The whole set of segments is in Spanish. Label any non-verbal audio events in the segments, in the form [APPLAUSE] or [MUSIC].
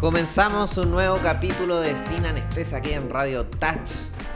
Comenzamos un nuevo capítulo de Sin Anestesia aquí en Radio Touch.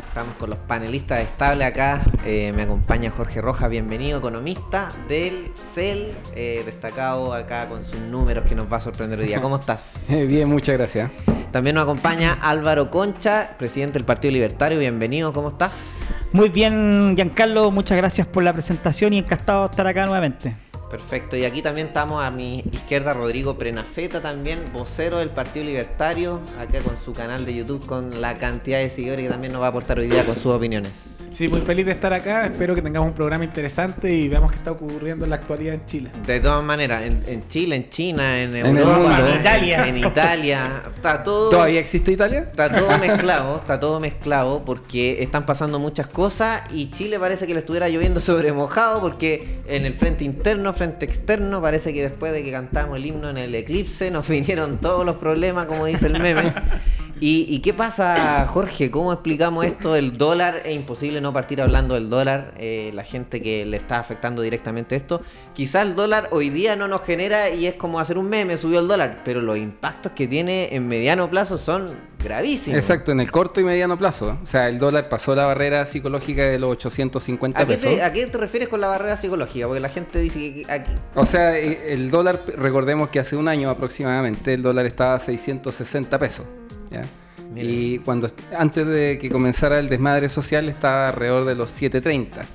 Estamos con los panelistas estables acá. Eh, me acompaña Jorge Rojas, bienvenido, economista del CEL, eh, destacado acá con sus números que nos va a sorprender hoy día. ¿Cómo estás? [LAUGHS] Bien, muchas gracias. También nos acompaña Álvaro Concha, presidente del Partido Libertario. Bienvenido, ¿cómo estás? Muy bien, Giancarlo, muchas gracias por la presentación y encantado de estar acá nuevamente. Perfecto, y aquí también estamos a mi izquierda Rodrigo Prenafeta, también vocero del Partido Libertario, acá con su canal de YouTube, con la cantidad de seguidores que también nos va a aportar hoy día con sus opiniones. Sí, muy feliz de estar acá, espero que tengamos un programa interesante y veamos qué está ocurriendo en la actualidad en Chile. De todas maneras, en, Chile, en China, en, Europa, en Italia. En Italia, está todo... ¿Todavía existe Italia? Está todo mezclado, está todo mezclado porque están pasando muchas cosas y Chile parece que le estuviera lloviendo sobre mojado porque en el frente interno, frente externo. Parece que después de que cantamos el himno en el eclipse nos vinieron todos los problemas, como dice el meme. [LAUGHS] ¿Y, qué pasa, Jorge? ¿Cómo explicamos esto del dólar? Es imposible no partir hablando del dólar. Eh, la gente que le está afectando directamente esto. Quizá el dólar hoy día no nos genera y es como hacer un meme, subió el dólar. Pero los impactos que tiene en mediano plazo son gravísimos. Exacto, en el corto y mediano plazo. O sea, el dólar pasó la barrera psicológica de los 850 ¿A pesos. ¿A qué te refieres con la barrera psicológica? Porque la gente dice que aquí... O sea, eh, el dólar, recordemos que hace un año aproximadamente, el dólar estaba a 660 pesos. Y cuando antes de que comenzara el desmadre social estaba alrededor de los 730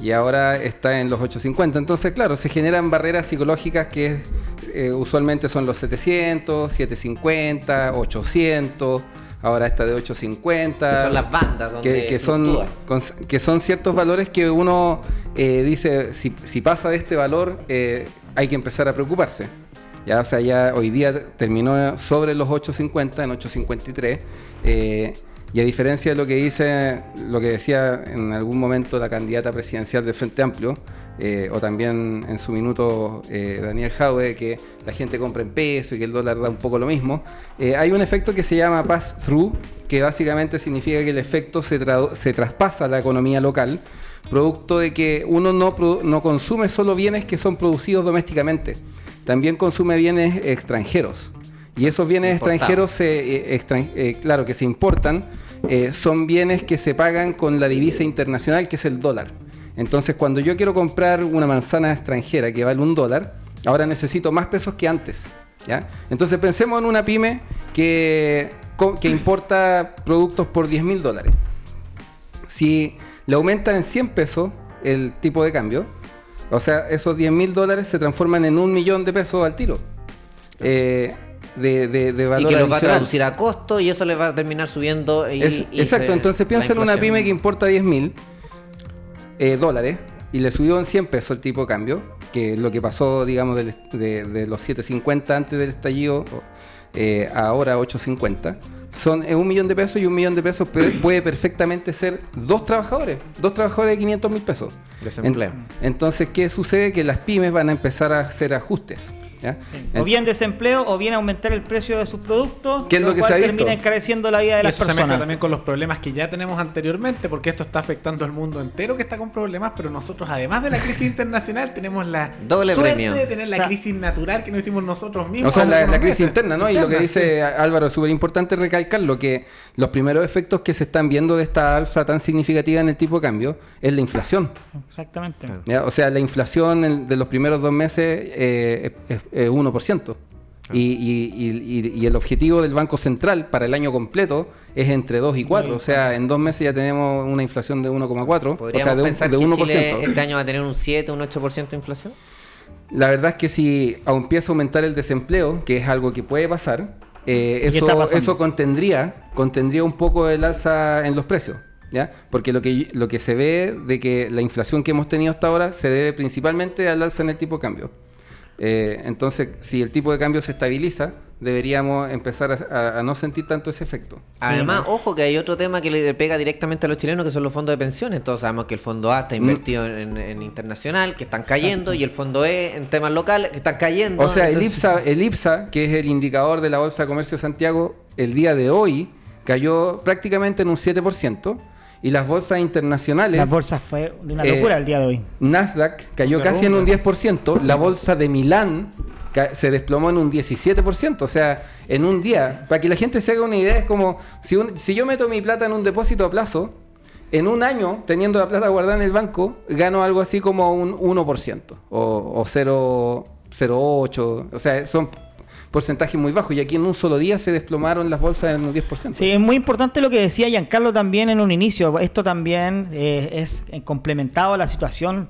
y ahora está en los 850. Entonces, claro, se generan barreras psicológicas que eh, usualmente son los 700, 750, 800. Ahora está de 850. Que son las bandas donde que, son, que son ciertos valores que uno eh, dice, si, pasa de este valor, eh, hay que empezar a preocuparse. Ya, o sea, ya hoy día terminó sobre los 8.50, en 8.53. Eh, y a diferencia de lo que dice, lo que decía en algún momento la candidata presidencial del Frente Amplio, eh, o también en su minuto eh, Daniel Jaue, que la gente compra en peso y que el dólar da un poco lo mismo, hay un efecto que se llama pass-through, que básicamente significa que el efecto se, se traspasa a la economía local, producto de que uno no, no consume solo bienes que son producidos domésticamente también consume bienes extranjeros. Y esos bienes extranjeros, se, eh, eh, claro, que se importan, eh, son bienes que se pagan con la divisa internacional, que es el dólar. Entonces, cuando yo quiero comprar una manzana extranjera que vale un dólar, ahora necesito más pesos que antes. ¿ya? Entonces, pensemos en una pyme que, que importa productos por 10 mil dólares. Si le aumenta en 100 pesos el tipo de cambio, o sea, esos 10 mil dólares se transforman en un millón de pesos al tiro. Eh, de, de, valor y que lo va a traducir a costo y eso le va a terminar subiendo. exacto, entonces piensa en una pyme que importa 10 mil eh, dólares y le subió en 100 pesos el tipo de cambio, que es lo que pasó, digamos, de, los 7.50 antes del estallido eh, ahora 8.50 son un millón de pesos y un millón de pesos puede perfectamente ser dos trabajadores, dos trabajadores de 500 mil pesos. Desempleo. entonces, ¿qué sucede? Que las pymes van a empezar a hacer ajustes. O bien desempleo o bien aumentar el precio de sus productos, es lo, que se ha termina encareciendo la vida de las eso personas. Se también con los problemas que ya tenemos anteriormente, porque esto está afectando al mundo entero que está con problemas, pero nosotros además de la crisis internacional tenemos la Doble suerte de tener la crisis natural que nos hicimos nosotros mismos. O sea, la, crisis interna, ¿no? y lo que dice Álvaro es súper importante recalcar lo que los primeros efectos que se están viendo de esta alza tan significativa en el tipo de cambio es la inflación. Exactamente. O sea, la inflación de los primeros dos meses eh, es 1%. Eh, y, el objetivo del Banco Central para el año completo es entre 2 y 4. O sea, en dos meses ya tenemos una inflación de 1,4. O sea, de, pensar 1%. Que este año va a tener un 7, un 8% de inflación? La verdad es que si empieza a aumentar el desempleo, que es algo que puede pasar, eh, eso, eso contendría, contendría un poco el alza en los precios. ¿Ya? Porque lo que, lo que se ve de que la inflación que hemos tenido hasta ahora se debe principalmente al alza en el tipo de cambio. Eh, entonces, si el tipo de cambio se estabiliza, deberíamos empezar a, no sentir tanto ese efecto. Además, ojo que hay otro tema que le pega directamente a los chilenos, que son los fondos de pensiones. Todos sabemos que el fondo A está mm. invertido en, internacional, que están cayendo, y el fondo E en temas locales, que están cayendo. O sea, el, IPSA, el IPSA, que es el indicador de la Bolsa de Comercio de Santiago, el día de hoy cayó prácticamente en un 7% y las bolsas internacionales. Las bolsas fue de una locura el día de hoy. Nasdaq cayó casi en un 10%, la bolsa de Milán se desplomó en un 17%. O sea, en un día, para que la gente se haga una idea, es como si, si yo meto mi plata en un depósito a plazo, en un año, teniendo la plata guardada en el banco, gano algo así como un 1% o, o 0,08. O sea, son porcentajes muy bajos. Y aquí en un solo día se desplomaron las bolsas en un 10%. Sí, es muy importante lo que decía Giancarlo también en un inicio. Esto también eh, es complementado a la situación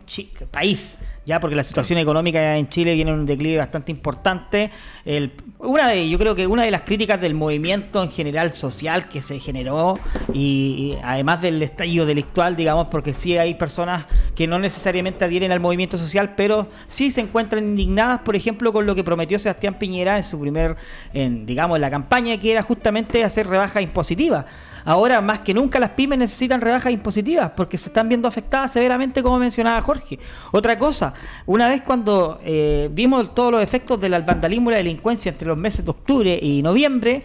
país ya porque la situación económica en Chile viene en un declive bastante importante. El, una de, yo creo que una de las críticas del movimiento en general social que se generó y, además del estallido delictual, digamos, porque sí hay personas que no necesariamente adhieren al movimiento social, pero sí se encuentran indignadas, por ejemplo, con lo que prometió Sebastián Piñera en su primer, en, digamos, en la campaña, que era justamente hacer rebajas impositivas. Ahora, más que nunca, las pymes necesitan rebajas impositivas porque se están viendo afectadas severamente, como mencionaba Jorge. Otra cosa, una vez cuando eh, vimos todos los efectos del vandalismo y la delincuencia entre los meses de octubre y noviembre,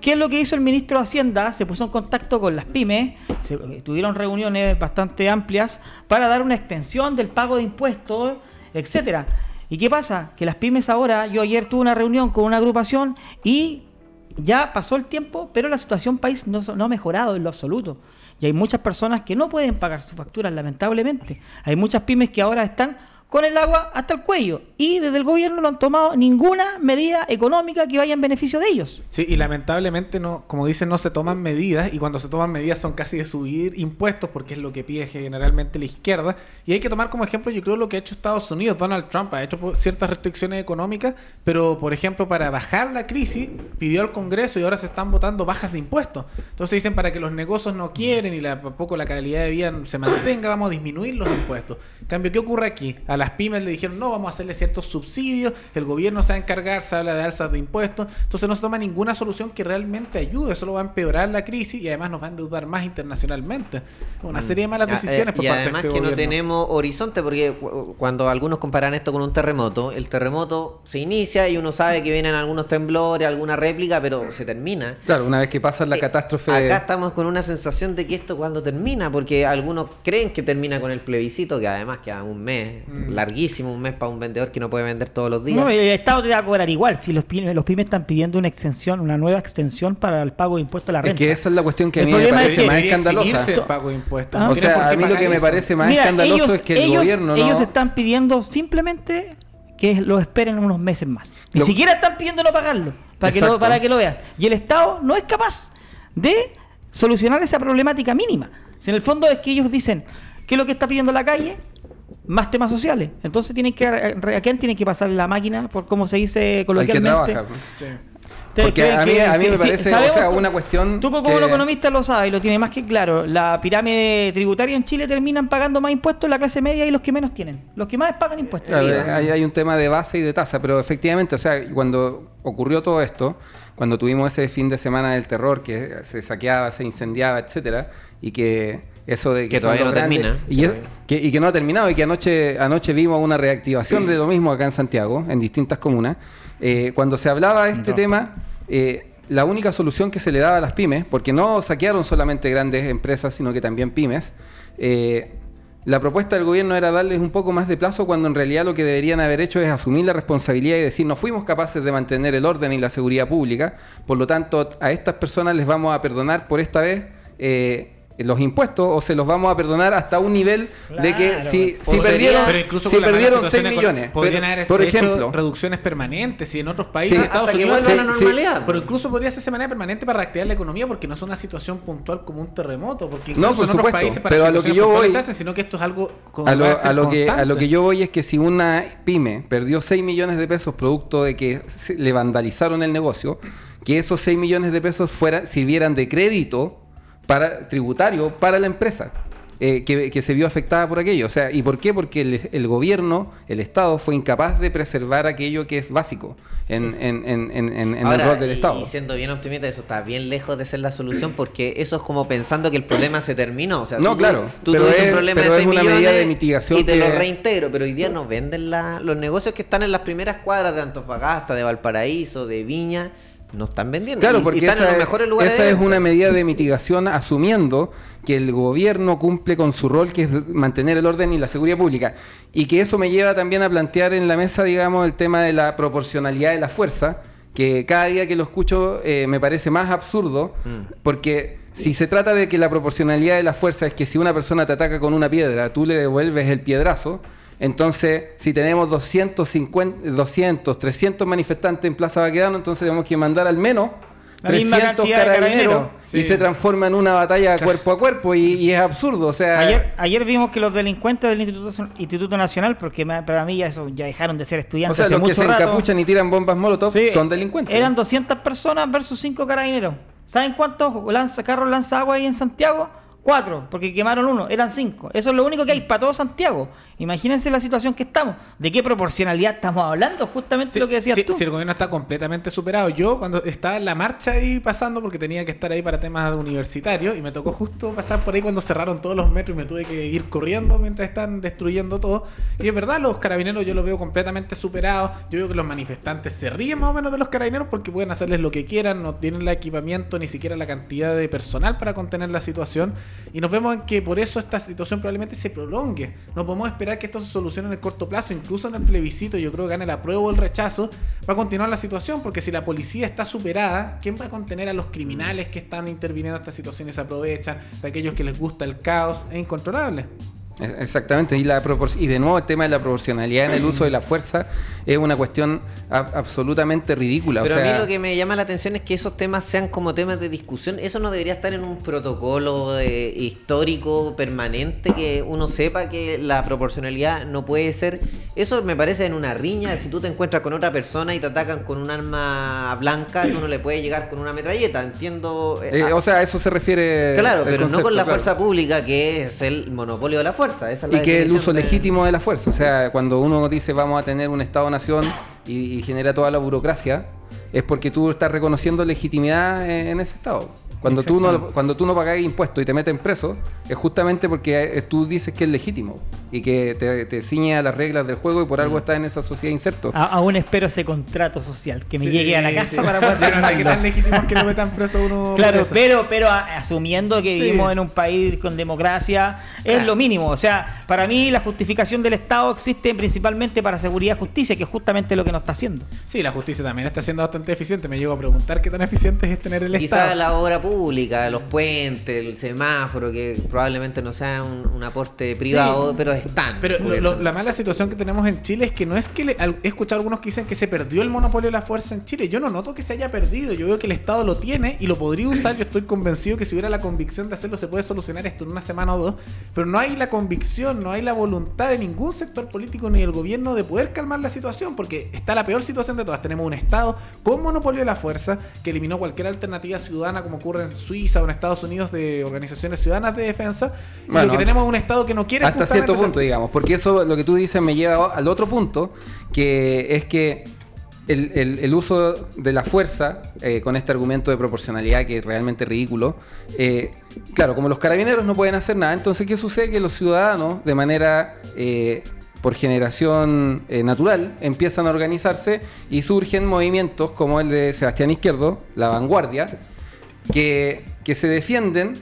¿Qué es lo que hizo el ministro de Hacienda? Se puso en contacto con las pymes, se, eh, tuvieron reuniones bastante amplias para dar una extensión del pago de impuestos, etcétera. ¿Y qué pasa? Que las pymes ahora, yo ayer tuve una reunión con una agrupación y ya pasó el tiempo, pero la situación país no, no, ha mejorado en lo absoluto. Y hay muchas personas que no pueden pagar sus facturas, lamentablemente. Hay muchas pymes que ahora están con el agua hasta el cuello. Y desde el gobierno no han tomado ninguna medida económica que vaya en beneficio de ellos. Sí, y lamentablemente, no, como dicen, no se toman medidas. Y cuando se toman medidas son casi de subir impuestos, porque es lo que pide generalmente la izquierda. Y hay que tomar como ejemplo, yo creo, lo que ha hecho Estados Unidos. Donald Trump ha hecho ciertas restricciones económicas, pero por ejemplo, para bajar la crisis, pidió al Congreso y ahora se están votando bajas de impuestos. Entonces dicen, para que los negocios no quieren y la, poco la calidad de vida se mantenga, vamos a disminuir los impuestos. En cambio, ¿qué ocurre aquí? Las pymes le dijeron, no, vamos a hacerle ciertos subsidios, el gobierno se va a encargar, se habla de alzas de impuestos, entonces no se toma ninguna solución que realmente ayude, solo va a empeorar la crisis y además nos va a endeudar más internacionalmente. Una serie de malas mm. decisiones eh, por y parte además de este que no tenemos horizonte, porque cuando algunos comparan esto con un terremoto, el terremoto se inicia y uno sabe que vienen algunos temblores, alguna réplica, pero se termina. Claro, una vez que pasa la eh, catástrofe... Acá estamos con una sensación de que esto cuando termina, porque algunos creen que termina con el plebiscito, que además queda un mes mm. Larguísimo un mes para un vendedor que no puede vender todos los días. No, el Estado te va a cobrar igual. Si los pymes, los pymes están pidiendo una extensión, una nueva extensión para el pago de impuestos a la renta. Es que esa es la cuestión que a mí me parece más escandalosa. El pago de impuestos. o sea, a mí lo que me parece más escandaloso es que el gobierno no... Ellos están pidiendo simplemente que lo esperen unos meses más. Ni siquiera están pidiendo no pagarlo, para que, lo, para que lo veas. Y el Estado no es capaz de solucionar esa problemática mínima. Si en el fondo es que ellos dicen, ¿qué es lo que está pidiendo la calle? Más temas sociales. Entonces tienen que a quién tienen que pasar la máquina por cómo se dice coloquialmente. Porque a mí, a mí me parece o sea, una cuestión. Tú como economista lo sabes y lo tienes más que claro. La pirámide tributaria en Chile terminan pagando más impuestos la clase media y los que menos tienen. Los que más pagan impuestos. hay, hay, un tema de base y de tasa, pero efectivamente, o sea, cuando ocurrió todo esto, cuando tuvimos ese fin de semana del terror que se saqueaba, se incendiaba, etcétera, y que eso de que, todavía no termina. Y, que, no ha terminado y que anoche, anoche vimos una reactivación de lo mismo acá en Santiago, en distintas comunas. Eh, cuando se hablaba de este tema, eh, la única solución que se le daba a las pymes, porque no saquearon solamente grandes empresas, sino que también pymes, eh, la propuesta del gobierno era darles un poco más de plazo cuando en realidad lo que deberían haber hecho es asumir la responsabilidad y decir no fuimos capaces de mantener el orden y la seguridad pública, por lo tanto a estas personas les vamos a perdonar por esta vez los impuestos o se los vamos a perdonar hasta un nivel de que si, si perdieron, si perdieron 6 millones, podrían haber por ejemplo, reducciones permanentes y en otros países, Estados Unidos, pero incluso podría ser de manera permanente para reactivar la economía porque no es una situación puntual como un terremoto, porque no, por supuesto, países para pero a lo que yo voy, hacen, sino que esto es algo a lo, a lo que a lo que yo voy es que si una pyme perdió 6 millones de pesos producto de que le vandalizaron el negocio, que esos 6 millones de pesos fueran sirvieran de crédito para, tributario para la empresa. Eh, que, se vio afectada por aquello. O sea, ¿y por qué? Porque el, gobierno, el Estado, fue incapaz de preservar aquello que es básico en, en, en, el rol del Estado. Y siendo bien optimista, eso está bien lejos de ser la solución porque eso es como pensando que el problema se terminó. O sea, no, claro. Tú pero es, un problema de una medida de mitigación. Y te lo reintegro, pero hoy día nos venden los negocios que están en las primeras cuadras de Antofagasta, de Valparaíso, de Viña no están vendiendo. Claro, y porque están en esa, los es- mejores lugares. esa es una medida de mitigación asumiendo que el gobierno cumple con su rol, que es mantener el orden y la seguridad pública. Y que eso me lleva también a plantear en la mesa, digamos, el tema de la proporcionalidad de la fuerza, que cada día que lo escucho eh, me parece más absurdo, Mm. porque si se trata de que la proporcionalidad de la fuerza es que si una persona te ataca con una piedra, tú le devuelves el piedrazo, entonces si tenemos 250, 200, 300 manifestantes en Plaza Baquedano, entonces tenemos que mandar al menos La misma 300 cantidad de carabineros, y se transforma en una batalla cuerpo a cuerpo y, y es absurdo, o sea... Ayer, ayer vimos que los delincuentes del Instituto, Instituto Nacional, porque para mí ya, eso, ya dejaron de ser o estudiantes sea, hace los que se rato. encapuchan y tiran bombas molotov Sí, son delincuentes. Eran 200 personas versus 5 carabineros. ¿Saben cuántos lanza, carros lanza agua hay en Santiago? Cuatro, porque quemaron uno, eran cinco. Eso es lo único que hay para todo Santiago. Imagínense la situación que estamos. ¿De qué proporcionalidad estamos hablando? Justamente Sí, lo que decías sí, tú. sí, el gobierno está completamente superado. Yo cuando estaba en la marcha ahí pasando, porque tenía que estar ahí para temas universitarios, y me tocó justo pasar por ahí cuando cerraron todos los metros y me tuve que ir corriendo mientras están destruyendo todo. Y es verdad, los carabineros yo los veo completamente superados. Yo veo que los manifestantes se ríen más o menos de los carabineros porque pueden hacerles lo que quieran, no tienen el equipamiento ni siquiera la cantidad de personal para contener la situación. Y nos vemos en que por eso esta situación probablemente se prolongue. No podemos esperar que esto se solucione en el corto plazo, incluso en el plebiscito, yo creo que gane el apruebo o el rechazo, va a continuar la situación, porque si la policía está superada, ¿quién va a contener a los criminales que están interviniendo en esta situación y se aprovechan, de aquellos que les gusta el caos? Es incontrolable. Exactamente, y, la y de nuevo el tema de la proporcionalidad en el uso de la fuerza es una cuestión ab- absolutamente ridícula. Pero o sea, a mí lo que me llama la atención es que esos temas sean como temas de discusión. Eso no debería estar en un protocolo de- histórico permanente que uno sepa que la proporcionalidad no puede ser. Eso me parece en una riña. Si tú te encuentras con otra persona y te atacan con un arma blanca, tú no le puedes llegar con una metralleta. Entiendo. eh, eh, ah, o sea, a eso se refiere. claro, pero no con la claro. fuerza pública, que es el monopolio de la fuerza. Esa es la Y que el uso de- legítimo de la fuerza. O sea, cuando uno dice vamos a tener un Estado-nación y, y genera toda la burocracia, es porque tú estás reconociendo legitimidad en, en ese Estado. Cuando tú, no, cuando tú no pagas impuestos y te meten preso, es justamente porque eh, tú dices que es legítimo y que te, te ciñe a las reglas del juego y por Mm. algo estás en esa sociedad inserto. A- aún espero ese contrato social que me Sí, llegue a la casa sí. para poder Yo no sé qué tan legítimo es que lo metan preso uno. [LAUGHS] Claro, pero, pero a- asumiendo que Sí. vivimos en un país con democracia, es lo mínimo. O sea, para mí la justificación del Estado existe principalmente para seguridad y justicia, que es justamente lo que nos está haciendo. Sí, la justicia también está siendo bastante eficiente. Me llego a preguntar qué tan eficiente es tener el Quizá Estado. la obra pública, los puentes, el semáforo, que probablemente no sea un, un aporte privado, pero están. Pero lo- lo- la mala situación que tenemos en Chile es que no es que le- al- he escuchado algunos que dicen que se perdió el monopolio de la fuerza en Chile. Yo no noto que se haya perdido. Yo veo que el Estado lo tiene y lo podría usar. Yo estoy convencido que si hubiera la convicción de hacerlo se puede solucionar esto en una semana o dos. Pero no hay la convicción, no hay la voluntad de ningún sector político ni del gobierno de poder calmar la situación porque está la peor situación de todas. Tenemos un Estado con monopolio de la fuerza que eliminó cualquier alternativa ciudadana como ocurre en Suiza o en Estados Unidos de organizaciones ciudadanas de defensa. Y Bueno, lo que tenemos es un Estado que no quiere Hasta cierto punto, digamos, porque eso lo que tú dices me lleva al otro punto, que es que el, el- el uso de la fuerza, eh, con este argumento de proporcionalidad que es realmente ridículo, eh, claro, como los carabineros no pueden hacer nada, entonces ¿qué sucede? Que los ciudadanos, de manera... eh, por generación eh, natural, empiezan a organizarse y surgen movimientos como el de Sebastián Izquierdo, la vanguardia, que, que se defienden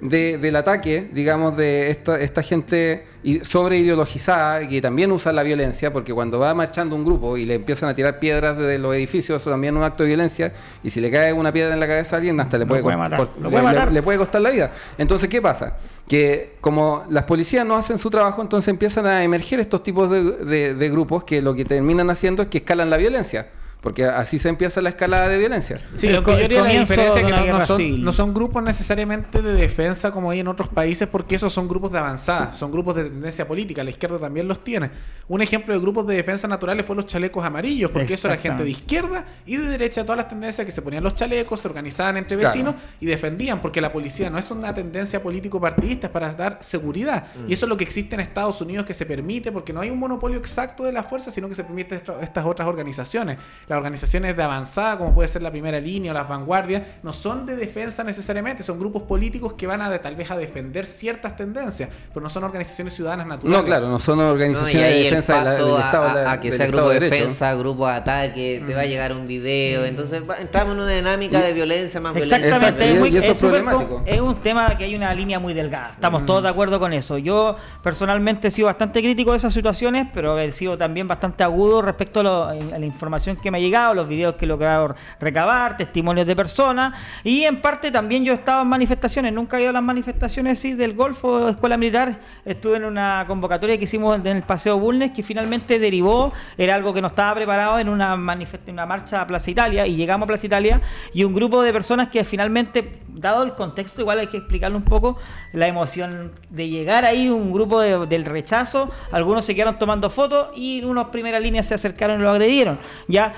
de- del ataque, digamos, de esta, esta gente sobre ideologizada y que también usa la violencia, porque cuando va marchando un grupo y le empiezan a tirar piedras desde los edificios, eso también es un acto de violencia, y si le cae una piedra en la cabeza a alguien, hasta le puede, puede matar, le- puede le- matar. le puede costar la vida. Entonces, ¿qué pasa? Que como las policías no hacen su trabajo, entonces empiezan a emerger estos tipos de, de- de grupos que lo que terminan haciendo es que escalan la violencia. Porque así se empieza la escalada de violencia. Sí, lo que yo haría la diferencia es que no, no son, no son grupos necesariamente de defensa como hay en otros países, porque esos son grupos de avanzada, son grupos de tendencia política, la izquierda también los tiene. Un ejemplo de grupos de defensa naturales fue los chalecos amarillos, porque eso era gente de izquierda y de derecha, todas las tendencias que se ponían los chalecos, se organizaban entre Claro. vecinos y defendían, porque la policía no es una tendencia político-partidista, es para dar seguridad. Y eso es lo que existe en Estados Unidos que se permite, porque no hay un monopolio exacto de la fuerza, sino que se permite estas otras organizaciones. La las organizaciones de avanzada, como puede ser la primera línea o las vanguardias, no son de defensa necesariamente, son grupos políticos que van a tal vez a defender ciertas tendencias, pero no son organizaciones ciudadanas naturales. No, claro, no son organizaciones de defensa del Estado. A, que sea grupo de, defensa, grupo de ataque, te va a mm. llegar un video, entonces entramos en una dinámica de violencia más Exactamente, es, problemático. es un tema que hay una línea muy delgada, estamos mm. todos de acuerdo con eso. Yo personalmente he sido bastante crítico de esas situaciones, pero he sido también bastante agudo respecto a, la información que me ha los videos que he logrado recabar, testimonios de personas, y en parte también yo he estado en manifestaciones, nunca he ido a las manifestaciones sí, del Golfo Escuela Militar, estuve en una convocatoria que hicimos en el Paseo Bulnes, que finalmente derivó, era algo que no estaba preparado en una, una marcha a Plaza Italia, y llegamos a Plaza Italia, y un grupo de personas que finalmente, dado el contexto, igual hay que explicarlo un poco, la emoción de llegar ahí, un grupo del rechazo, algunos se quedaron tomando fotos y unos primeras líneas se acercaron y lo agredieron. Ya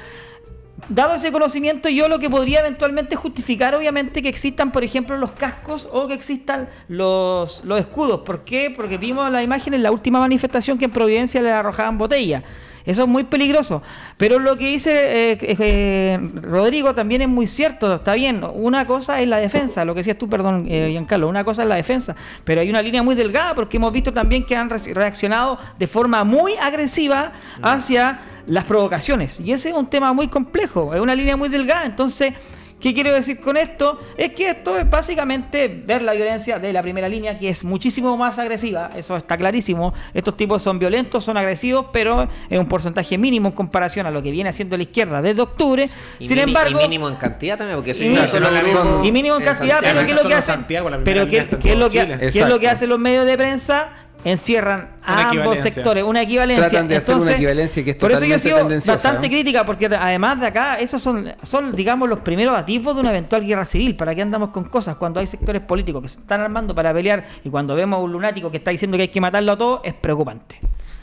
dado ese conocimiento, yo lo que podría eventualmente justificar, obviamente, que existan, por ejemplo, los cascos o que existan los, escudos. ¿Por qué? Porque vimos la imagen en la última manifestación que en Providencia le arrojaban botella. Eso es muy peligroso. Pero lo que dice eh, eh, Rodrigo también es muy cierto. Está bien, una cosa es la defensa, lo que decías tú, perdón, eh, Giancarlo, una cosa es la defensa. Pero hay una línea muy delgada porque hemos visto también que han reaccionado de forma muy agresiva hacia las provocaciones. Y ese es un tema muy complejo, es una línea muy delgada. Entonces ¿Qué quiero decir con esto? Es que esto es básicamente ver la violencia de la primera línea, que es muchísimo más agresiva, eso está clarísimo. Estos tipos son violentos, son agresivos, pero es un porcentaje mínimo en comparación a lo que viene haciendo la izquierda desde octubre. Sin embargo. Y mínimo en cantidad también, porque y, mínimo en cantidad, pero ¿qué es lo que hacen? Pero ¿qué, es lo que, ¿qué es lo que hacen los medios de prensa? Encierran a ambos sectores, una equivalencia. Tratan de hacer una equivalencia que es Por eso yo he sido bastante crítica, porque además de acá, esos son, son, digamos, los primeros atisbos de una eventual guerra civil. ¿Para qué andamos con cosas? Cuando hay sectores políticos que se están armando para pelear y cuando vemos a un lunático que está diciendo que hay que matarlo a todos, es preocupante.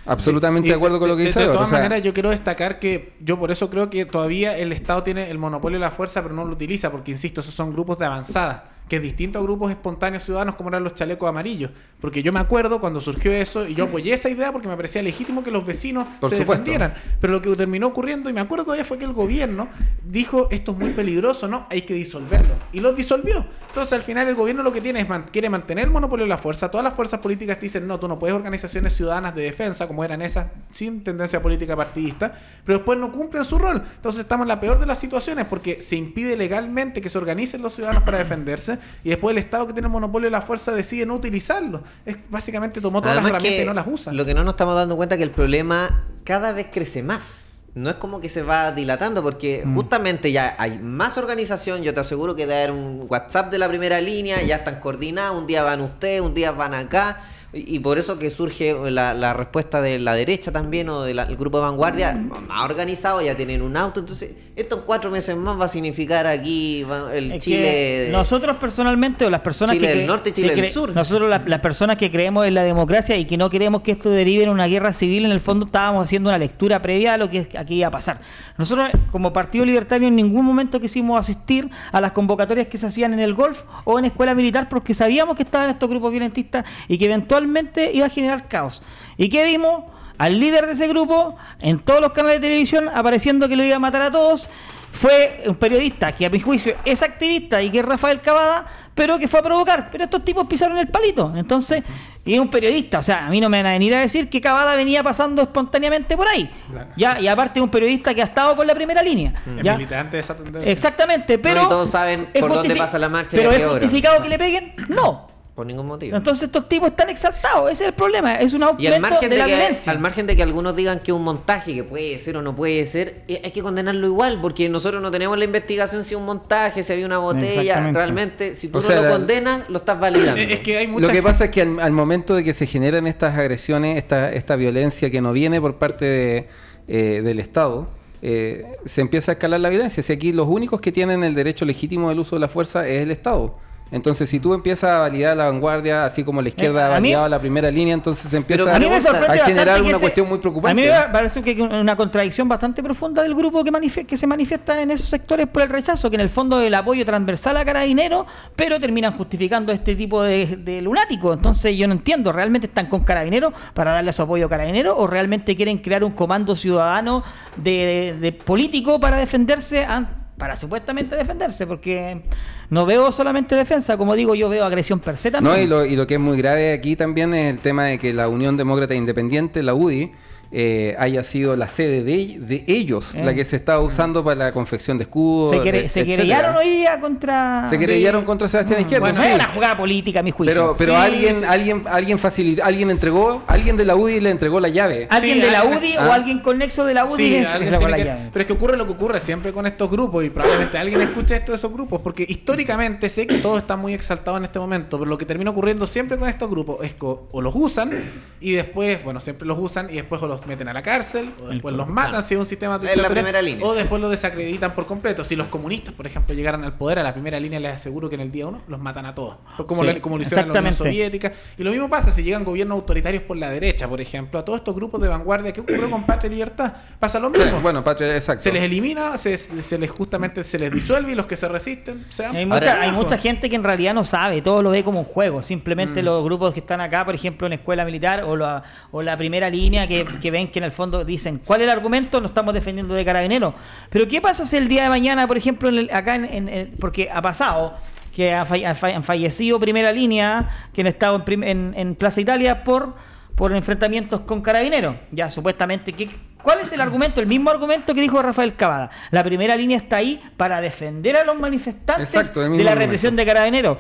Absolutamente de acuerdo con lo que dice. De, de todas maneras, yo quiero destacar que yo por eso creo que todavía el Estado tiene el monopolio de la fuerza, pero no lo utiliza, porque insisto, esos son grupos de avanzada que es distinto a grupos espontáneos ciudadanos como eran los chalecos amarillos. Porque yo me acuerdo cuando surgió eso y yo apoyé esa idea porque me parecía legítimo que los vecinos se defendieran. Pero lo que terminó ocurriendo, y me acuerdo todavía, fue que el gobierno dijo esto es muy peligroso, ¿no? Hay que disolverlo. Y lo disolvió. Entonces al final el gobierno lo que tiene es quiere mantener el monopolio de la fuerza. Todas las fuerzas políticas te dicen, no, tú no puedes organizaciones ciudadanas de defensa como eran esas, sin tendencia política partidista, pero después no cumplen su rol. Entonces estamos en la peor de las situaciones porque se impide legalmente que se organicen los ciudadanos para defenderse y después el Estado que tiene el monopolio de la fuerza decide no utilizarlo. Es básicamente tomó todas las herramientas y no las usa. Lo que no nos estamos dando cuenta es que el problema cada vez crece más. No es como que se va dilatando, porque mm. justamente ya hay más organización. Yo te aseguro que de haber un WhatsApp de la primera línea, ya están coordinados. Un día van ustedes, un día van acá y por eso que surge la, respuesta de la derecha también o del grupo de vanguardia, más organizado, ya tienen un auto. Entonces, esto en cuatro meses más va a significar aquí el Chile. nosotros personalmente, o las personas Chile del norte, Chile del sur. Nosotros, las personas que creemos en la democracia y que no queremos que esto derive en una guerra civil, en el fondo estábamos haciendo una lectura previa a lo que aquí iba a pasar. Nosotros, como Partido Libertario, en ningún momento quisimos asistir a las convocatorias que se hacían en el golf o en escuela militar porque sabíamos que estaban estos grupos violentistas y que eventualmente iba a generar caos. ¿Y qué vimos? Al líder de ese grupo, en todos los canales de televisión, apareciendo que lo iba a matar a todos. Fue un periodista que a mi juicio es activista y que es Rafael Cavada, pero que fue a provocar. Pero estos tipos pisaron el palito. Entonces, y es un periodista. O sea, a mí no me van a venir a decir que Cavada venía pasando espontáneamente por ahí. Ya, y aparte un periodista que ha estado con la primera línea. ¿ya? militante de esa tendencia. Exactamente, pero. todos saben por dónde pasa la marcha. Pero es justificado que le peguen. No. Por ningún motivo. Entonces estos tipos están exaltados, ese es el problema, es un aumento de, la violencia. Al margen de que algunos digan que es un montaje, que puede ser o no puede ser, eh, hay que condenarlo igual, porque nosotros no tenemos la investigación si es un montaje, si había una botella, realmente, si tú no lo condenas, lo estás validando. Es que hay lo que pasa es que al, momento de que se generan estas agresiones, esta, esta violencia que no viene por parte eh, del Estado, eh, se empieza a escalar la violencia. Si aquí los únicos que tienen el derecho legítimo del uso de la fuerza es el Estado Entonces, si tú empiezas a validar la vanguardia, así como la izquierda Eh, ha a validado la primera línea, entonces se empieza A a generar una ese- cuestión muy A preocupante. mí me parece que una contradicción bastante profunda del grupo que, se manifiesta en esos sectores por el rechazo, que en el fondo el apoyo transversal a Carabineros, pero terminan justificando este tipo de, de lunático. Entonces yo no entiendo, ¿realmente están con Carabineros para darle su apoyo a Carabineros o realmente quieren crear un comando ciudadano de, de- de político para defenderse? an- para supuestamente defenderse, porque no veo solamente defensa, como digo, yo veo agresión per se también. No, y lo, y lo que es muy grave aquí también es el tema de que la Unión Demócrata Independiente, la UDI, eh, haya sido la sede de, de ellos, Eh. la que se estaba usando para la confección de escudos. se, quere- de- se querellaron hoy día contra... Se querellaron contra Sebastián Izquierdo. Bueno, sí. es una jugada política, a mi juicio. Pero, pero Sí, alguien, sí. alguien, alguien facilitó, alguien entregó, alguien de la UDI le entregó la llave. ¿Alguien Sí, de la UDI ah. o alguien con nexo de la UDI? Sí, le alguien la que- llave? pero es que ocurre lo que ocurre siempre con estos grupos y probablemente alguien escuche esto de esos grupos, porque históricamente sé que todo está muy exaltado en este momento, pero lo que termina ocurriendo siempre con estos grupos es que o los usan y después, bueno, siempre los usan y después o los meten a la cárcel o después los matan si es un sistema En la primera línea. o después los desacreditan por completo. Si los comunistas, por ejemplo, llegaran al poder a la primera línea, les aseguro que en el día uno los matan a todos, como, Sí, lo, como lo hicieron en la Unión. Soviética. Y lo mismo pasa si llegan gobiernos autoritarios por la derecha, por ejemplo, a todos estos grupos de vanguardia. ¿Qué ocurrió con Patria y Libertad? Pasa lo Sí, mismo. bueno, Patria, exacto. Se les elimina, se, se les justamente se les disuelve y los que se resisten se van Hay mucha, hay mucha gente que en realidad no sabe, todo lo ve como un juego. Simplemente Mm. los grupos que están acá, por ejemplo, en escuela militar o la, o la primera línea, que, que ven que en el fondo dicen, ¿cuál es el argumento? No estamos defendiendo de carabineros. Pero ¿qué pasa si el día de mañana, por ejemplo, en el- acá en, porque ha pasado que ha falle- ha fa- han fallecido primera línea, que han estado en, en- en Plaza Italia por, por enfrentamientos con carabineros? Ya, supuestamente, ¿qué, ¿cuál es el argumento? El mismo argumento que dijo Rafael Cavada. La primera línea está ahí para defender a los manifestantes Exacto, de la argumento. represión de carabineros.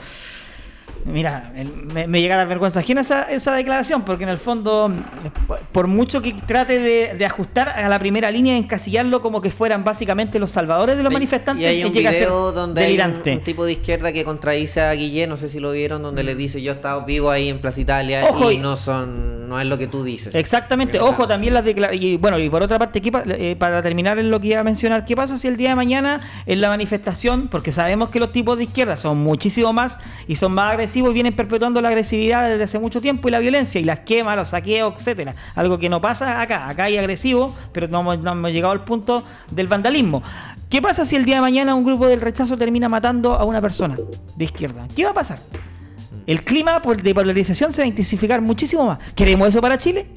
Mira, me, me llega a dar vergüenza ajena esa, esa declaración, porque en el fondo, por- mucho que trate de, de ajustar a la primera línea, encasillarlo como que fueran básicamente los salvadores de los manifestantes, Y hay un llega a ser donde hay un, delirante. un tipo de izquierda que contradice a Guillén, no sé si lo vieron, donde le dice yo he estado vivo ahí en Plaza Italia Ojo, y y- no son, no es lo que tú dices. Exactamente, ojo también las declaraciones. Y bueno, y por otra parte, ¿qué pa- eh, para terminar en lo que iba a mencionar, ¿qué pasa si el día de mañana en la manifestación, porque sabemos que los tipos de izquierda son muchísimo más y son más agresivos y vienen perpetuando la agresividad desde hace mucho tiempo y la violencia y las quemas, los saqueos, etcétera. Algo que no pasa acá. Acá hay agresivo, pero no hemos, no hemos llegado al punto del vandalismo. ¿Qué pasa si el día de mañana un grupo del rechazo termina matando a una persona de izquierda? ¿Qué va a pasar? El clima de polarización se va a intensificar muchísimo más. ¿Queremos eso para Chile?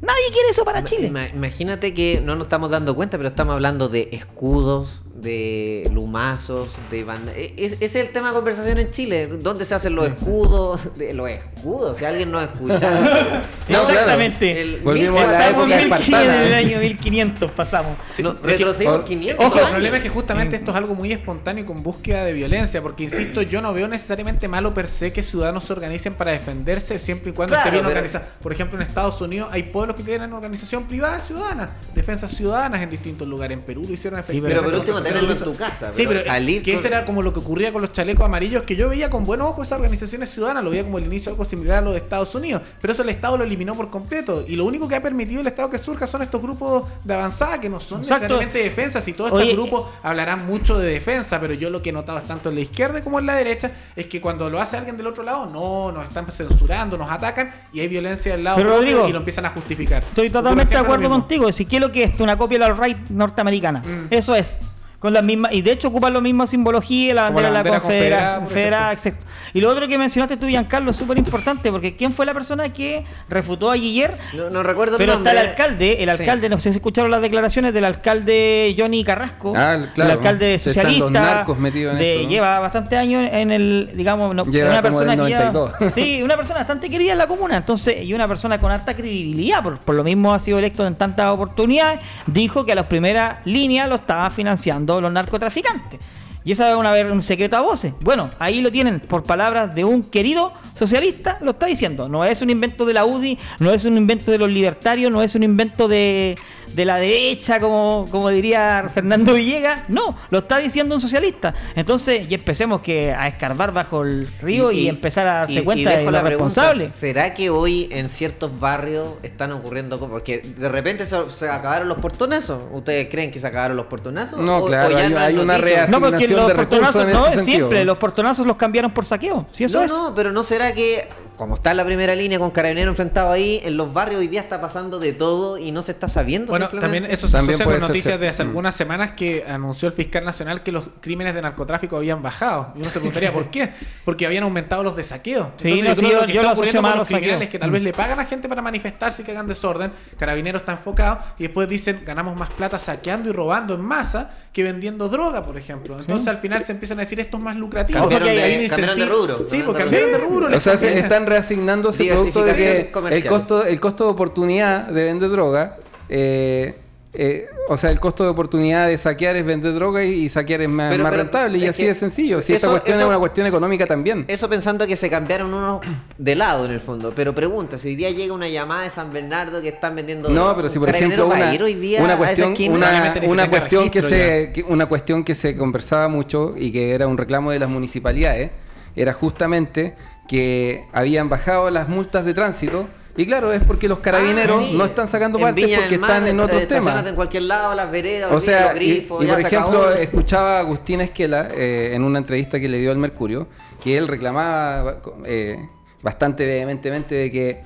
Nadie quiere eso para Chile. Ima- Imagínate que no nos estamos dando cuenta, pero estamos hablando de escudos, de lumazos, de banda. e- es- Ese es el tema de conversación en Chile. ¿Dónde se hacen los escudos? De los escudos, si alguien no escucha. [LAUGHS] Sí, No, claro. exactamente. El- Volvimos a la Estamos en época 1500, espartana. en el año 1500 pasamos. No, pero es que- retrocedimos o- 500 Ojo, el problema es que justamente esto es algo muy espontáneo y con búsqueda de violencia, porque insisto, yo no veo necesariamente malo per se que ciudadanos se organicen para defenderse siempre y cuando Claro, esté bien pero- organizado. Por ejemplo, en Estados Unidos hay pueblos que tienen organización privada ciudadana, defensas ciudadanas en distintos lugares. En Perú lo hicieron efectivamente. pero por último, con tenerlo en tu casa, Sí, pero pero salir que con- eso era como lo que ocurría con los chalecos amarillos, que yo veía con buenos ojos esas organizaciones ciudadanas, lo veía como el inicio de algo similar a lo de Estados Unidos, pero eso el Estado lo eliminó por completo. Y lo único que ha permitido el Estado que surja son estos grupos de avanzada que no son Exacto. necesariamente defensas y todos estos grupos hablarán mucho de defensa, pero yo lo que he notado es tanto en la izquierda como en la derecha es que cuando lo hace alguien del otro lado, no, nos están censurando, nos atacan y hay violencia del lado Pero, Rodrigo, y lo empiezan a justificar. Estoy totalmente de acuerdo contigo. Si quiero que esto una copia de la right norteamericana. Mm. Eso es. Con las mismas, y de hecho ocupan la misma simbología, la bandera de la la bandera confederación. Y lo otro que mencionaste tú, Giancarlo, es súper importante, porque ¿quién fue la persona que refutó a Guiller? No, no recuerdo el Pero nombre. está el alcalde, el Sí. alcalde, no sé si escucharon las declaraciones del alcalde Johnny Carrasco, Ah, claro. el alcalde socialista, los narcos metidos en de- esto, ¿no? lleva bastante años en el, digamos, no- Lleva una como persona que lleva- 92. [LAUGHS] sí, una persona bastante querida en la comuna, entonces, y una persona con alta credibilidad, por, por lo mismo ha sido electo en tantas oportunidades, dijo que a las primeras líneas lo estaban financiando los narcotraficantes. Y esa es una, un secreto a voces. Bueno, ahí lo tienen por palabras de un querido socialista, lo está diciendo. No es un invento de la UDI, no es un invento de los libertarios, no es un invento de, de la derecha, como, como diría Fernando Villegas. No, lo está diciendo un socialista. Entonces, y empecemos que a escarbar bajo el río y, empezar a darse y- y cuenta dejo de pregunta, responsables. ¿Será que hoy en ciertos barrios están ocurriendo cosas? Porque de repente se, se acabaron los portonazos. ¿Ustedes creen que se acabaron los portonazos? No, O- claro, o ya hay- no hay una noticia? No, porque desviación los de portonazos, en no, ese siempre, los portonazos los cambiaron por saqueo. Si eso no, es. no, pero no será que, como está en la primera línea con Carabineros enfrentado ahí, en los barrios hoy día está pasando de todo y no se está sabiendo Bueno, también eso se También asocia puede ser noticias de hace Mm. algunas semanas que anunció el fiscal nacional que los crímenes de narcotráfico habían bajado. Y uno se preguntaría por qué. Porque habían aumentado los de saqueo. Sí, Entonces, no, yo creo que yo está lo asocio más a los criminales que tal vez le pagan a gente para manifestarse y que hagan desorden. Carabinero está enfocado y después dicen ganamos más plata saqueando y robando en masa que vendiendo droga, por ejemplo. Entonces al final se empiezan a decir esto es más lucrativo. Cambiaron porque de- hay cambiaron de rubro, Sí, cambiaron porque de cambiaron de rubro. O sea, se están reasignándose producto de que el costo, el costo de oportunidad de vender droga, eh, eh, o sea, el costo de oportunidad de saquear es vender droga y, y saquear es más, Pero- más pero rentable y es así de sencillo. Si esta eso- cuestión eso- es una cuestión económica también. Eso pensando que se cambiaron unos de lado en el fondo. Pero pregunta, si hoy día llega una llamada de San Bernardo que están vendiendo No, droga, pero si ¿un por ejemplo una, hoy día cuestión, una, una cuestión que se, que- una cuestión que se conversaba mucho y que era un reclamo de las municipalidades, era justamente que habían bajado las multas de tránsito. Y claro, es porque los carabineros Ah, sí. no están sacando En parte Viña porque Mar, están en otros temas. en cualquier lado, las veredas, O sea, los grifos, y, por ejemplo, escuchaba a Agustín Esquela eh, en una entrevista que le dio al Mercurio, que él reclamaba eh, bastante vehementemente de que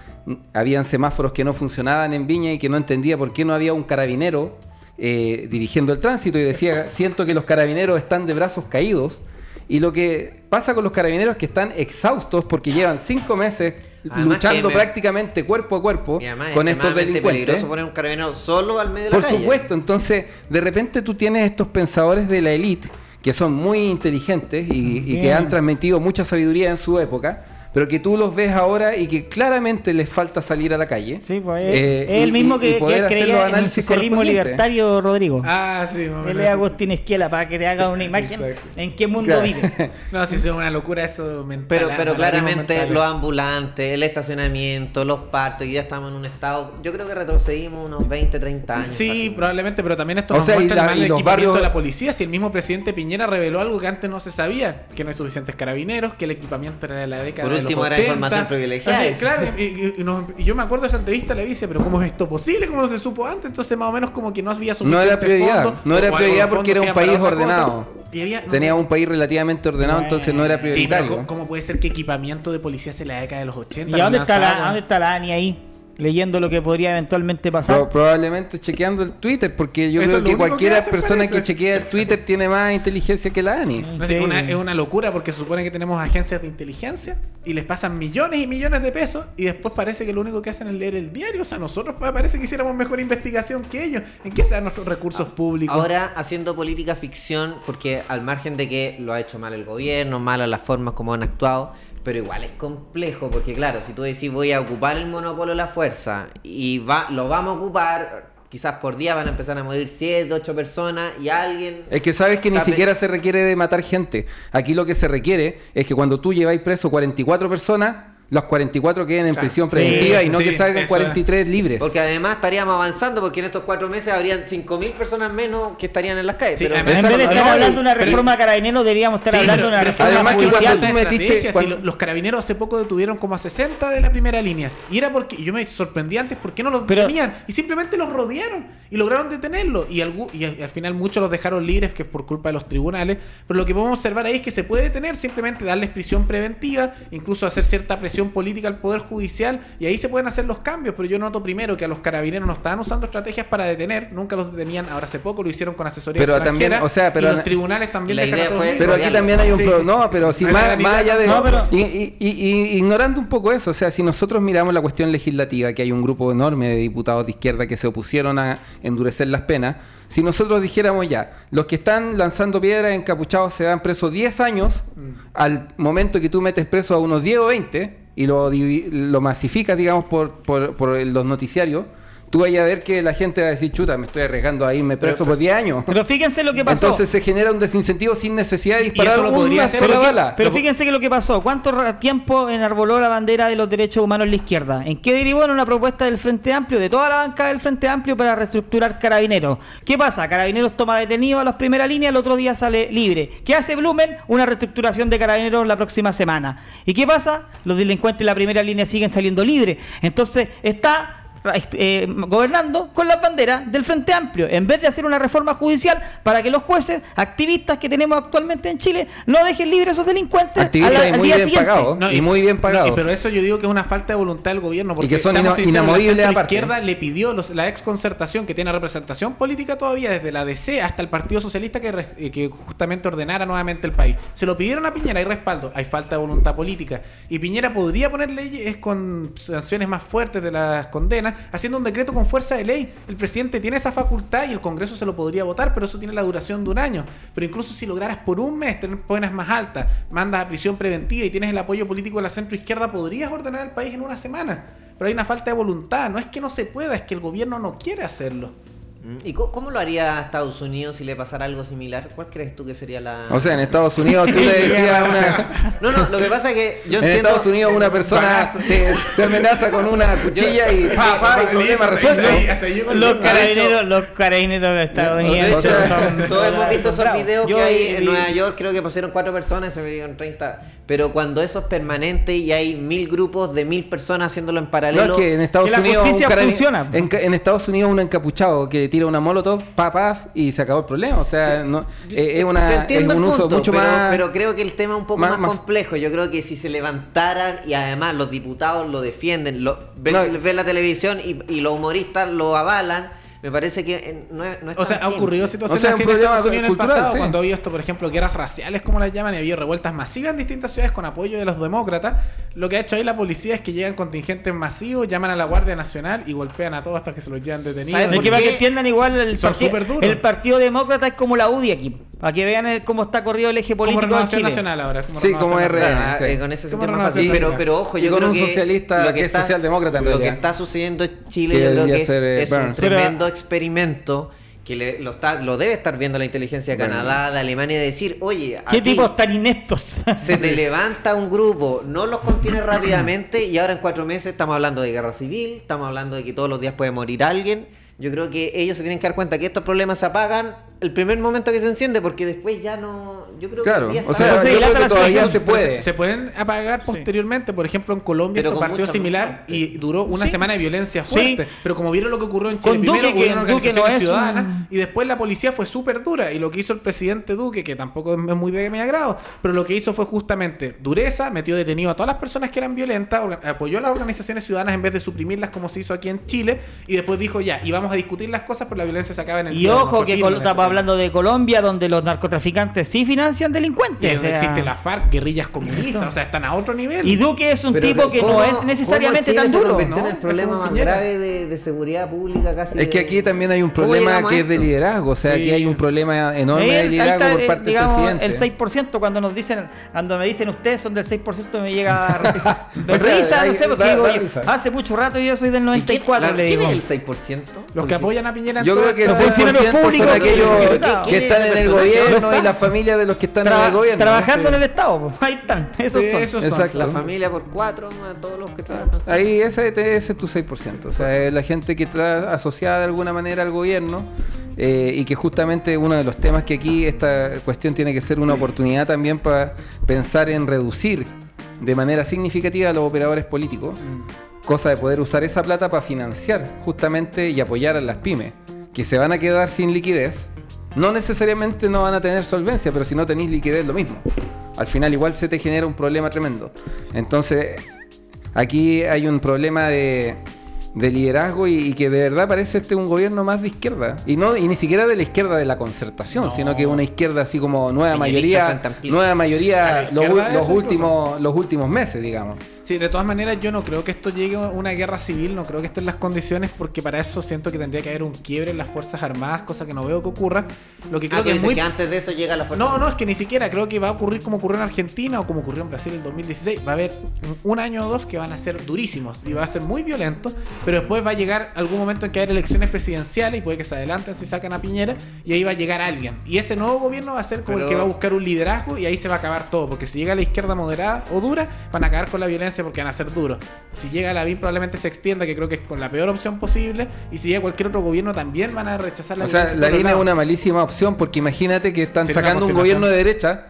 habían semáforos que no funcionaban en Viña y que no entendía por qué no había un carabinero eh, dirigiendo el tránsito y decía, siento que los carabineros están de brazos caídos. Y lo que pasa con los carabineros es que están exhaustos porque llevan cinco meses Además luchando me- prácticamente cuerpo a cuerpo Y además es con estos delincuentes. peligroso poner un carabinero solo al medio de la Por calle. supuesto, entonces de repente tú tienes estos pensadores de la élite que son muy inteligentes y, y que han transmitido mucha sabiduría en su época, pero que tú los ves ahora y que claramente les falta salir a la calle. Sí, pues es, Eh, es el y- mismo y- que, y poder que hacer los creía en el socialismo libertario, Rodrigo. Ah, sí, o Él es. Agustín Esquiela, para que te haga una imagen en qué mundo Claro. vive. [LAUGHS] No, si es una locura eso mental. Pero, pero claramente los ambulantes, el estacionamiento, los partos, y ya estamos en un estado. Yo creo que retrocedimos unos 20, 30 años. Sí, probablemente, pero también esto O nos sea, muestra la- el mal equipamiento barrios- de la policía. Si el mismo presidente Piñera reveló algo que antes no se sabía, que no hay suficientes carabineros, que el equipamiento era de la década último, era 80. información privilegiada, Así, claro, y, y- y nos- y yo me acuerdo de esa entrevista, le dice, pero ¿cómo es esto posible? ¿Cómo no se supo antes? Entonces más o menos como que no había No suficiente era prioridad, fondo, no era prioridad porque era un país cosa. ordenado. Había- no, Tenía un país relativamente ordenado, Bueno. entonces no era Sí, pero prioritario. ¿cómo, cómo puede ser que equipamiento de policía se la década de los 80? ¿Y a dónde está, la, dónde está la Ani ahí? Leyendo lo que podría eventualmente pasar. Pro- probablemente chequeando el Twitter, porque yo Eso creo que cualquier hace, persona parece. que chequea el Twitter tiene más inteligencia que la ANI. Una- es una locura porque se supone que tenemos agencias de inteligencia y les pasan millones y millones de pesos y después parece que lo único que hacen es leer el diario. O sea, nosotros pa- parece que hiciéramos mejor investigación que ellos. ¿En qué se dan nuestros recursos públicos? Ahora haciendo política ficción, porque al margen de que lo ha hecho mal el gobierno, malas las formas como han actuado, pero igual es complejo, porque claro, si tú decís voy a ocupar el monopolio de la fuerza y va, lo vamos a ocupar, quizás por día van a empezar a morir 7, 8 personas y alguien... Es que sabes que ni siquiera se requiere de matar gente. Aquí lo que se requiere es que cuando tú lleváis preso 44 personas, los 44 queden en Claro. prisión Sí, preventiva y no sí, que salgan eso es. 43 libres. Porque además estaríamos avanzando, porque en estos cuatro meses habrían 5.000 personas menos que estarían en las calles. Sí, pero en vez de estar no, hablando de una pero- reforma carabinero, deberíamos estar Sí, hablando de una reforma además que cuando tú metiste- cuando- lo- los carabineros hace poco detuvieron como a 60 de la primera línea. Y era porque y yo me sorprendí antes por qué no los detenían. Y simplemente los rodearon y lograron detenerlos. Y, y al, al final muchos los dejaron libres, que es por culpa de los tribunales. Pero lo que podemos observar ahí es que se puede detener, simplemente darles prisión preventiva, incluso hacer cierta presión política al Poder Judicial. Y ahí se pueden hacer los cambios. Pero yo noto primero que a los carabineros no estaban usando estrategias para detener. Nunca los detenían. Ahora hace poco lo hicieron con asesoría Pero también, o sea, pero- y los tribunales también la idea fue-. Pero aquí también hay un Sí. problema. No, pero si más, más allá de. No, pero- y, y- y- y ignorando un poco eso, o sea, si nosotros miramos la cuestión legislativa, que hay un grupo enorme de diputados de izquierda que se opusieron a endurecer las penas, si nosotros dijéramos ya, los que están lanzando piedras encapuchados se dan presos 10 años, al momento que tú metes preso a unos 10 o 20 y lo, lo masificas, digamos, por, por, por los noticiarios, tú vayas a ver que la gente va a decir, chuta, me estoy arriesgando a irme preso por 10 años. Pero fíjense lo que pasó. Entonces se genera un desincentivo sin necesidad de disparar lo podría una sola bala. Pero fíjense que lo que pasó, ¿cuánto tiempo enarboló la bandera de los derechos humanos en la izquierda? ¿En qué derivó en una propuesta del Frente Amplio, de toda la banca del Frente Amplio para reestructurar Carabineros? ¿Qué pasa? Carabineros toma detenido a las primeras líneas, el otro día sale libre. ¿Qué hace Blumen? Una reestructuración de Carabineros la próxima semana. ¿Y qué pasa? Los delincuentes en la primera línea siguen saliendo libres. Entonces está eh, gobernando con las banderas del Frente Amplio, en vez de hacer una reforma judicial para que los jueces, activistas que tenemos actualmente en Chile, no dejen libres a esos delincuentes activistas al, y muy bien pagados y, muy bien pagados. pero eso yo digo que es una falta de voluntad del gobierno porque y que son inamovibles la izquierda le pidió la ex concertación que tiene representación política todavía desde la DC hasta el Partido Socialista que, eh, que justamente ordenara nuevamente el país. Se lo pidieron a Piñera y respaldo. Hay falta de voluntad política. Y Piñera podría poner leyes con sanciones más fuertes de las condenas, haciendo un decreto con fuerza de ley. El presidente tiene esa facultad y el Congreso se lo podría votar, pero eso tiene la duración de un año. Pero incluso si lograras por un mes tener penas más altas, mandas a prisión preventiva y tienes el apoyo político de la centro izquierda, podrías ordenar el país en una semana. Pero hay una falta de voluntad. No es que no se pueda, es que el gobierno no quiere hacerlo. ¿Y cómo lo haría Estados Unidos si le pasara algo similar? ¿Cuál crees tú que sería la.? O sea, en Estados Unidos tú le [LAUGHS] decías a una. No, no, lo que pasa es que yo En Estados Unidos una persona te, amenaza con una cuchilla y pa, pa, el problema resuelto. Los carabineros, los carabineros estadounidenses son. Todos hemos visto esos videos que hay en Nueva York, creo que pusieron cuatro personas, se me dieron 30 pero cuando eso es permanente y hay mil grupos de mil personas haciéndolo en paralelo. No, es que en Estados Unidos. funciona. En, Estados Unidos un encapuchado que tira una molotov, pa, y se acabó el problema. O sea, no, eh, es, una, es un uso mucho pero, más. Pero creo que el tema es un poco más, complejo. Yo creo que si se levantaran y además los diputados lo defienden, lo, ven, la televisión y, y los humoristas lo avalan me parece que eh, no es, no es O sea, ha ocurrido situaciones así en Estados Unidos en el pasado, cuando había esto, por ejemplo, guerras raciales, como las llaman, y había revueltas masivas en distintas ciudades con apoyo de los demócratas. Lo que ha hecho ahí la policía es que llegan contingentes masivos, llaman a la Guardia Nacional y golpean a todos hasta que se los llevan detenidos. Es que para que entiendan igual el, partido, el Partido Demócrata es como la UDI aquí. Para que vean cómo está corrido el eje político como en Chile. Nacional ahora. Como sí, como RN. Ah, eh, con ese sentido más fácil. Pero, pero ojo, yo y con creo un socialista que, es socialdemócrata Lo que está sucediendo en Chile, yo creo que es, eh, es un tremendo experimento que lo, está, lo debe estar viendo la inteligencia de Canadá, de Alemania, y decir, oye, ¿qué tipos tan ineptos? se te [LAUGHS] levanta un grupo, no los contiene [CLEARS THROAT] rápidamente y ahora en cuatro meses estamos hablando de guerra civil, estamos hablando de que todos los días puede morir alguien. Yo creo que ellos se tienen que dar cuenta que estos problemas se apagan el primer momento que se enciende, porque después ya no. Yo creo claro, que. o sea, yo creo que todavía se puede. Se, pueden apagar posteriormente. Por ejemplo, en Colombia esto partió similar y duró una semana de violencia fuerte. Pero como vieron lo que ocurrió en Chile, primero hubo una organización ciudadana y después la policía fue súper dura. Y lo que hizo el presidente Duque, que tampoco es muy de mi agrado, pero lo que hizo fue justamente dureza, metió detenido a todas las personas que eran violentas, apoyó a las organizaciones ciudadanas en vez de suprimirlas como se hizo aquí en Chile, y después dijo ya, y vamos a discutir las cosas, pero la violencia se acaba en el Y ojo que hablando de Colombia, donde los narcotraficantes sí financian delincuentes. Y existe la FARC, guerrillas comunistas, o sea, están a otro nivel. Y Duque es un tipo que no es necesariamente tan duro. ¿no? el problema más grave de, seguridad pública casi. Es que aquí también hay un problema que es de liderazgo, o sea, aquí hay un problema enorme de liderazgo por parte del presidente. El 6%, cuando nos dicen, cuando me dicen ustedes son del 6%, me llega a [LAUGHS] risa, no sé, porque digo, hace mucho rato yo soy del 94, ¿Quién es el 6%? Los que apoyan a Piñera Yo creo que el 6% son aquellos que están en el gobierno y la familia de los que están en el gobierno. Trabajando en el Estado, ahí están. Esos son. Exacto. La familia por cuatro, todos los que trabajan. Ahí ese, ese es tu 6%. O sea, es la gente que está asociada de alguna manera al gobierno. Eh, y que justamente uno de los temas que aquí esta cuestión tiene que ser una oportunidad también para pensar en reducir de manera significativa a los operadores políticos, mm. Cosa de poder usar esa plata para financiar justamente y apoyar a las pymes, que se van a quedar sin liquidez no necesariamente no van a tener solvencia, pero si no tenéis liquidez, lo mismo. Al final igual se te genera un problema tremendo. Entonces, aquí hay un problema de, liderazgo y, que de verdad parece este un gobierno más de izquierda. Y no y ni siquiera de la izquierda de la concertación, sino que una izquierda así como nueva mayoría, nueva mayoría los, últimos, los últimos meses, digamos. Sí, de todas maneras yo no creo que esto llegue a una guerra civil, no creo que estén las condiciones porque para eso siento que tendría que haber un quiebre en las Fuerzas Armadas, cosa que no veo que ocurra. Lo que creo ah, que, es muy... que antes de eso llega la Fuerza No, no, es que ni siquiera creo que va a ocurrir como ocurrió en Argentina o como ocurrió en Brasil en 2016. Va a haber un año o dos que van a ser durísimos y va a ser muy violento, pero después va a llegar algún momento en que haya elecciones presidenciales y puede que se adelanten si sacan a Piñera y ahí va a llegar alguien. Y ese nuevo gobierno va a ser como el que va a buscar un liderazgo y ahí se va a acabar todo, porque si llega la izquierda moderada o dura, van a acabar con la violencia porque van a ser duros. Si llega la BIM probablemente se extienda, que creo que es con la peor opción posible. Y si llega cualquier otro gobierno también van a rechazar la O sea, la BIM es una malísima opción porque imagínate que están sacando un gobierno de derecha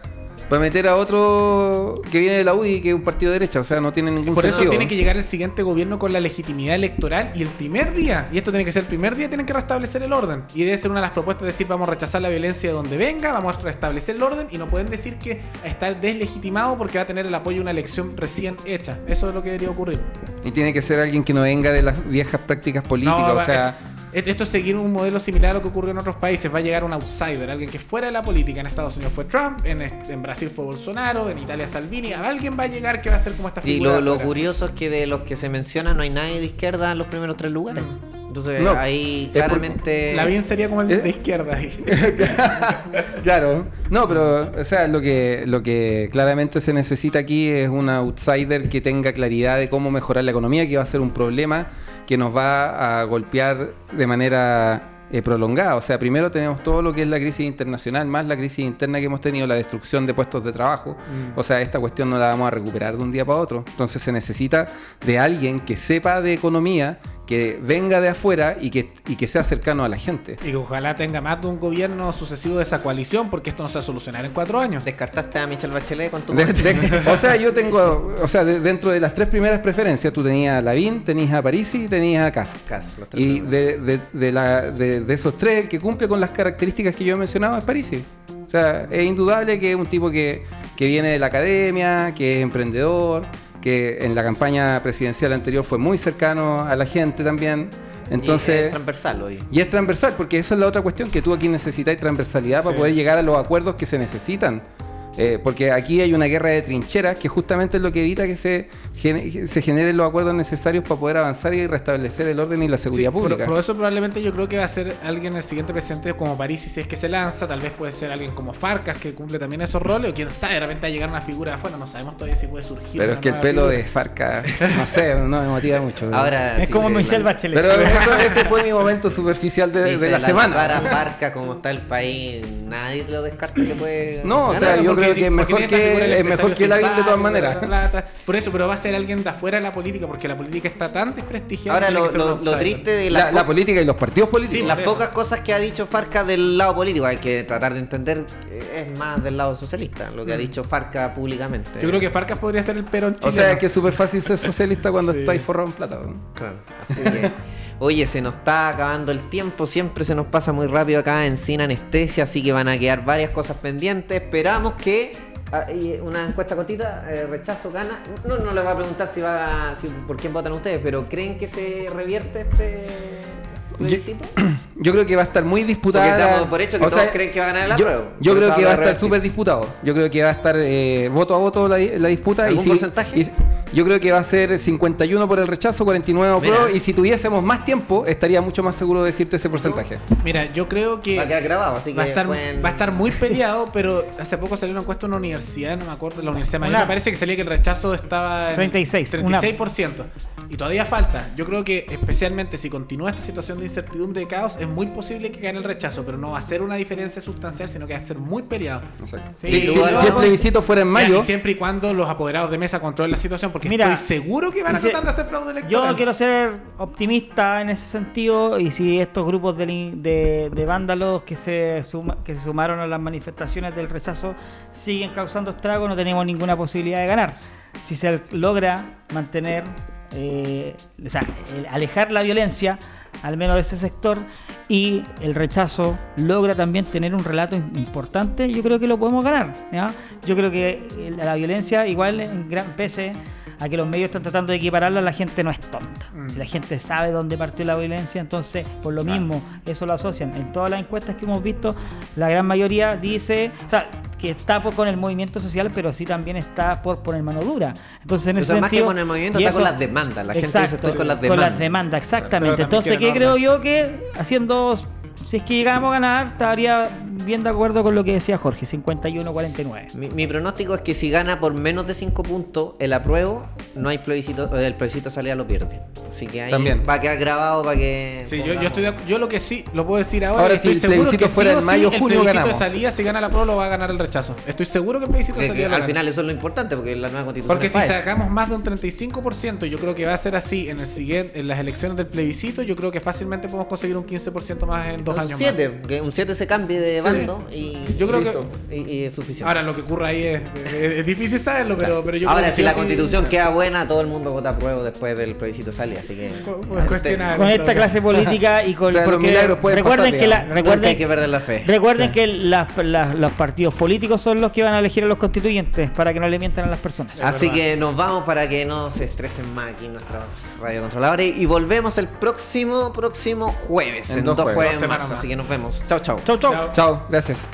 para meter a otro que viene de la UDI, que es un partido de derecha. O sea, no tiene ningún Por sentido. eso tiene que llegar el siguiente gobierno con la legitimidad electoral y el primer día, y esto tiene que ser el primer día, tienen que restablecer el orden. Y debe ser una de las propuestas de decir vamos a rechazar la violencia de donde venga, vamos a restablecer el orden y no pueden decir que está deslegitimado porque va a tener el apoyo de una elección recién hecha. Eso es lo que debería ocurrir. Y tiene que ser alguien que no venga de las viejas prácticas políticas. No, o sea, eh, Esto es seguir un modelo similar a lo que ocurrió en otros países. Va a llegar un outsider, alguien que fuera de la política. En Estados Unidos fue Trump, en, Brasil fue Bolsonaro, en Italia Salvini. Alguien va a llegar que va a ser como esta Y figura. lo, de lo curioso es que de los que se mencionan no hay nadie de izquierda en los primeros tres lugares. Entonces No, ahí por- claramente... La bien sería como el ¿Eh? de izquierda. ahí. [LAUGHS] claro. No, pero, o sea, lo que, lo que claramente se necesita aquí es un outsider que tenga claridad de cómo mejorar la economía, que va a ser un problema que nos va a golpear de manera eh, prolongada. O sea, primero tenemos todo lo que es la crisis internacional, más la crisis interna que hemos tenido, la destrucción de puestos de trabajo. O sea, esta cuestión no la vamos a recuperar de un día para otro. Entonces se necesita de alguien que sepa de economía, que venga de afuera y que, y que sea cercano a la gente. Y que ojalá tenga más de un gobierno sucesivo de esa coalición, porque esto no se va a solucionar en cuatro años. Descartaste a Michelle Bachelet con tu... De- de- o sea, yo [LAUGHS] tengo, o sea, de- dentro de las tres primeras preferencias, tú tenías a Lavín, tenías a Parisi y tenías a Kass. Kass, los tres Y primeros. de, de- de la- de- de esos tres, el que cumple con las características que yo he mencionado es Parisi. O sea, es indudable que es un tipo que, que viene de la academia, que es emprendedor, que en la campaña presidencial anterior fue muy cercano a la gente también. Y Entonces, es transversal hoy. y es transversal, porque esa es la otra cuestión, que tú aquí necesitas transversalidad para poder llegar a los acuerdos que se necesitan. Eh, porque aquí hay una guerra de trincheras que justamente es lo que evita que se, gene- se generen los acuerdos necesarios para poder avanzar y restablecer el orden y la seguridad Sí, pública. Por, eso probablemente yo creo que va a ser alguien el siguiente presidente como París y si es que se lanza, tal vez puede ser alguien como Farcas que cumple también esos roles, o quién sabe, de repente va a llegar una figura de afuera, no sabemos todavía si puede surgir. Pero es que el pelo figura. de Farca, no sé, no me motiva mucho. [LAUGHS] Ahora Es como Michelle lan- Bachelet. Pero eso- ese fue mi momento superficial de, si de se la lanzara semana. Farca como está el país, nadie lo descarta que puede... No, o ganar. sea, Claro, yo porque- creo que es mejor que- es mejor empresario que Lavín de todas maneras. Por eso, pero va a ser alguien de afuera de la política, porque la política está tan desprestigiada. Ahora lo, lo- lo triste de La, la po- política y los partidos políticos. Sí, las pocas cosas que ha dicho Farca del lado político, hay que tratar de entender, eh, es más del lado socialista, lo que ha dicho Farca públicamente. Yo creo que Farcas podría ser el perón O chileno. sea, es que es súper fácil ser [LAUGHS] socialista cuando Sí. estáis forrado en plata. ¿no? Claro, así que, oye, se nos está acabando el tiempo, siempre se nos pasa muy rápido acá en Sin Anestesia, así que van a quedar varias cosas pendientes. Esperamos que ah, y una encuesta cortita, eh, rechazo, gana. No, no les voy a preguntar si va, si, por quién votan ustedes, pero ¿creen que se revierte este [CLEARS THROAT] Yo creo que va a estar muy disputada. Por hecho que o todos sea, creen que va a ganar el yo, apruebo. yo creo que va a estar súper disputado. Yo creo que va a estar eh, voto a voto la, la disputa. ¿Algún y si- porcentaje? y- yo creo que va a ser 51 por el rechazo, 49 Mira. pro. Y si tuviésemos más tiempo, estaría mucho más seguro de decirte ese porcentaje. Mira, yo creo que Va a quedar grabado, así que va a estar, pueden- va a estar muy peleado, [LAUGHS] pero hace poco salió una encuesta en una universidad, no me acuerdo, la Universidad Una- me parece que salía que el rechazo estaba en 36, una- 36%. Y todavía falta. Yo creo que especialmente si continúa esta situación de incertidumbre y caos, es muy posible que gane el rechazo, pero no va a ser una diferencia sustancial, sino que va a ser muy peleado. Exacto. Sí, Si- luego- el plebiscito fuera en mayo, siempre y cuando los apoderados de mesa controlen la situación, porque Mira, estoy seguro que van a tratar de hacer fraude Yo electoral. quiero ser optimista en ese sentido y si estos grupos de, de- de vándalos que se, suma- que se sumaron a las manifestaciones del rechazo siguen causando estragos, no tenemos ninguna posibilidad de ganar. Si se logra mantener, eh, alejar la violencia, al menos de ese sector, y el rechazo logra también tener un relato im- importante, yo creo que lo podemos ganar. Yo creo que la violencia, igual en gran pese a que los medios están tratando de equipararla, la gente no es tonta. Mm. La gente sabe dónde partió la violencia, entonces por lo mismo eso lo asocian. En todas las encuestas que hemos visto, la gran mayoría dice, o sea, que está por- con el movimiento social, pero sí también está por poner mano dura. Entonces en O ese sea, más que sentido, con el movimiento, y está con las demandas. La gente Exacto, dice estoy con las Con demandas. las demandas, exactamente. Entonces, ¿qué creo yo que haciendo, si es que llegamos a ganar, estaría bien de acuerdo con lo que decía Jorge, 51-49. Mi, mi pronóstico es que si gana por menos de 5 puntos el apruebo, no hay plebiscito, el plebiscito de salida lo pierde. Así que ahí También. va a quedar grabado para que. Sí, yo, yo, estoy de yo lo que sí, lo puedo decir ahora. Ahora, si el seguro plebiscito que fuera sí en mayo, sí, junio, el plebiscito ganamos. de salida, si gana la pro, lo va a ganar el rechazo. Estoy seguro que el plebiscito de salida al gana. final eso es lo importante porque la nueva constitución Porque si sacamos más de un 35%, yo creo que va a ser así en el siguiente, en las elecciones del plebiscito, yo creo que fácilmente podemos conseguir un 15% más en, dos 7, que un 7 se cambie de Sí. bando y, Yo y creo que- listo. y, y es suficiente. Ahora, lo que ocurre ahí es, es- es difícil saberlo, pero, pero yo Ahora, creo que si la sí- constitución queda buena, todo el mundo vota a prueba después del plebiscito sale, así que. Pues. Con esta clase política y con [LAUGHS] O sea, los porque milagros pueden recuerden pasar, que la, recuerden hay que perder la fe. Recuerden que las- las- los partidos políticos son los que van a elegir a los constituyentes para que no le mientan a las personas. Así verdad. que nos vamos para que no se estresen más aquí nuestros radiocontroladores y volvemos el próximo próximo jueves, En en, dos jueves. jueves más. Así que nos vemos. Chao, chao. Chau, chau. Chao. Chao, gracias.